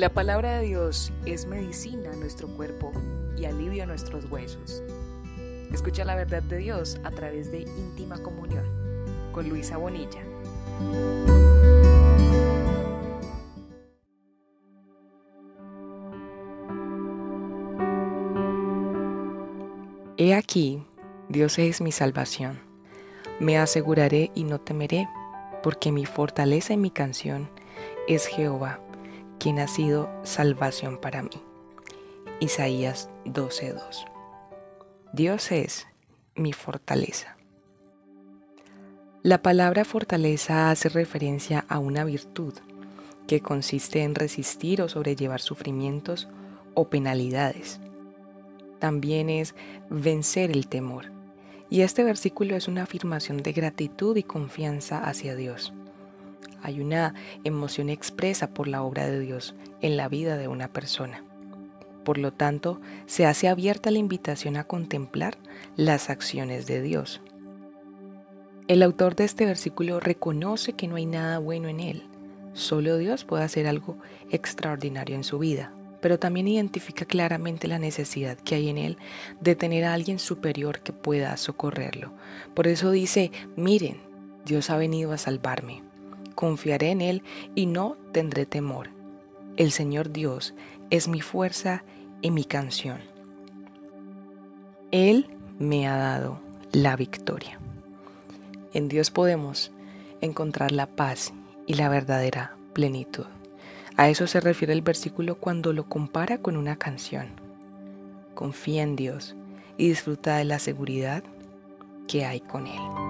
La palabra de Dios es medicina a nuestro cuerpo y alivio a nuestros huesos. Escucha la verdad de Dios a través de íntima comunión con Luisa Bonilla. He aquí, Dios es mi salvación. Me aseguraré y no temeré, porque mi fortaleza y mi canción es Jehová, quien ha sido salvación para mí. Isaías 12:2 Dios es mi fortaleza. La palabra fortaleza hace referencia a una virtud que consiste en resistir o sobrellevar sufrimientos o penalidades. También es vencer el temor. Y este versículo es una afirmación de gratitud y confianza hacia Dios. Hay una emoción expresa por la obra de Dios en la vida de una persona. Por lo tanto, se hace abierta la invitación a contemplar las acciones de Dios. El autor de este versículo reconoce que no hay nada bueno en él. Solo Dios puede hacer algo extraordinario en su vida, pero también identifica claramente la necesidad que hay en él de tener a alguien superior que pueda socorrerlo. Por eso dice, miren, Dios ha venido a salvarme. Confiaré en Él y no tendré temor. El Señor Dios es mi fuerza y mi canción. Él me ha dado la victoria. En Dios podemos encontrar la paz y la verdadera plenitud. A eso se refiere el versículo cuando lo compara con una canción. Confía en Dios y disfruta de la seguridad que hay con Él.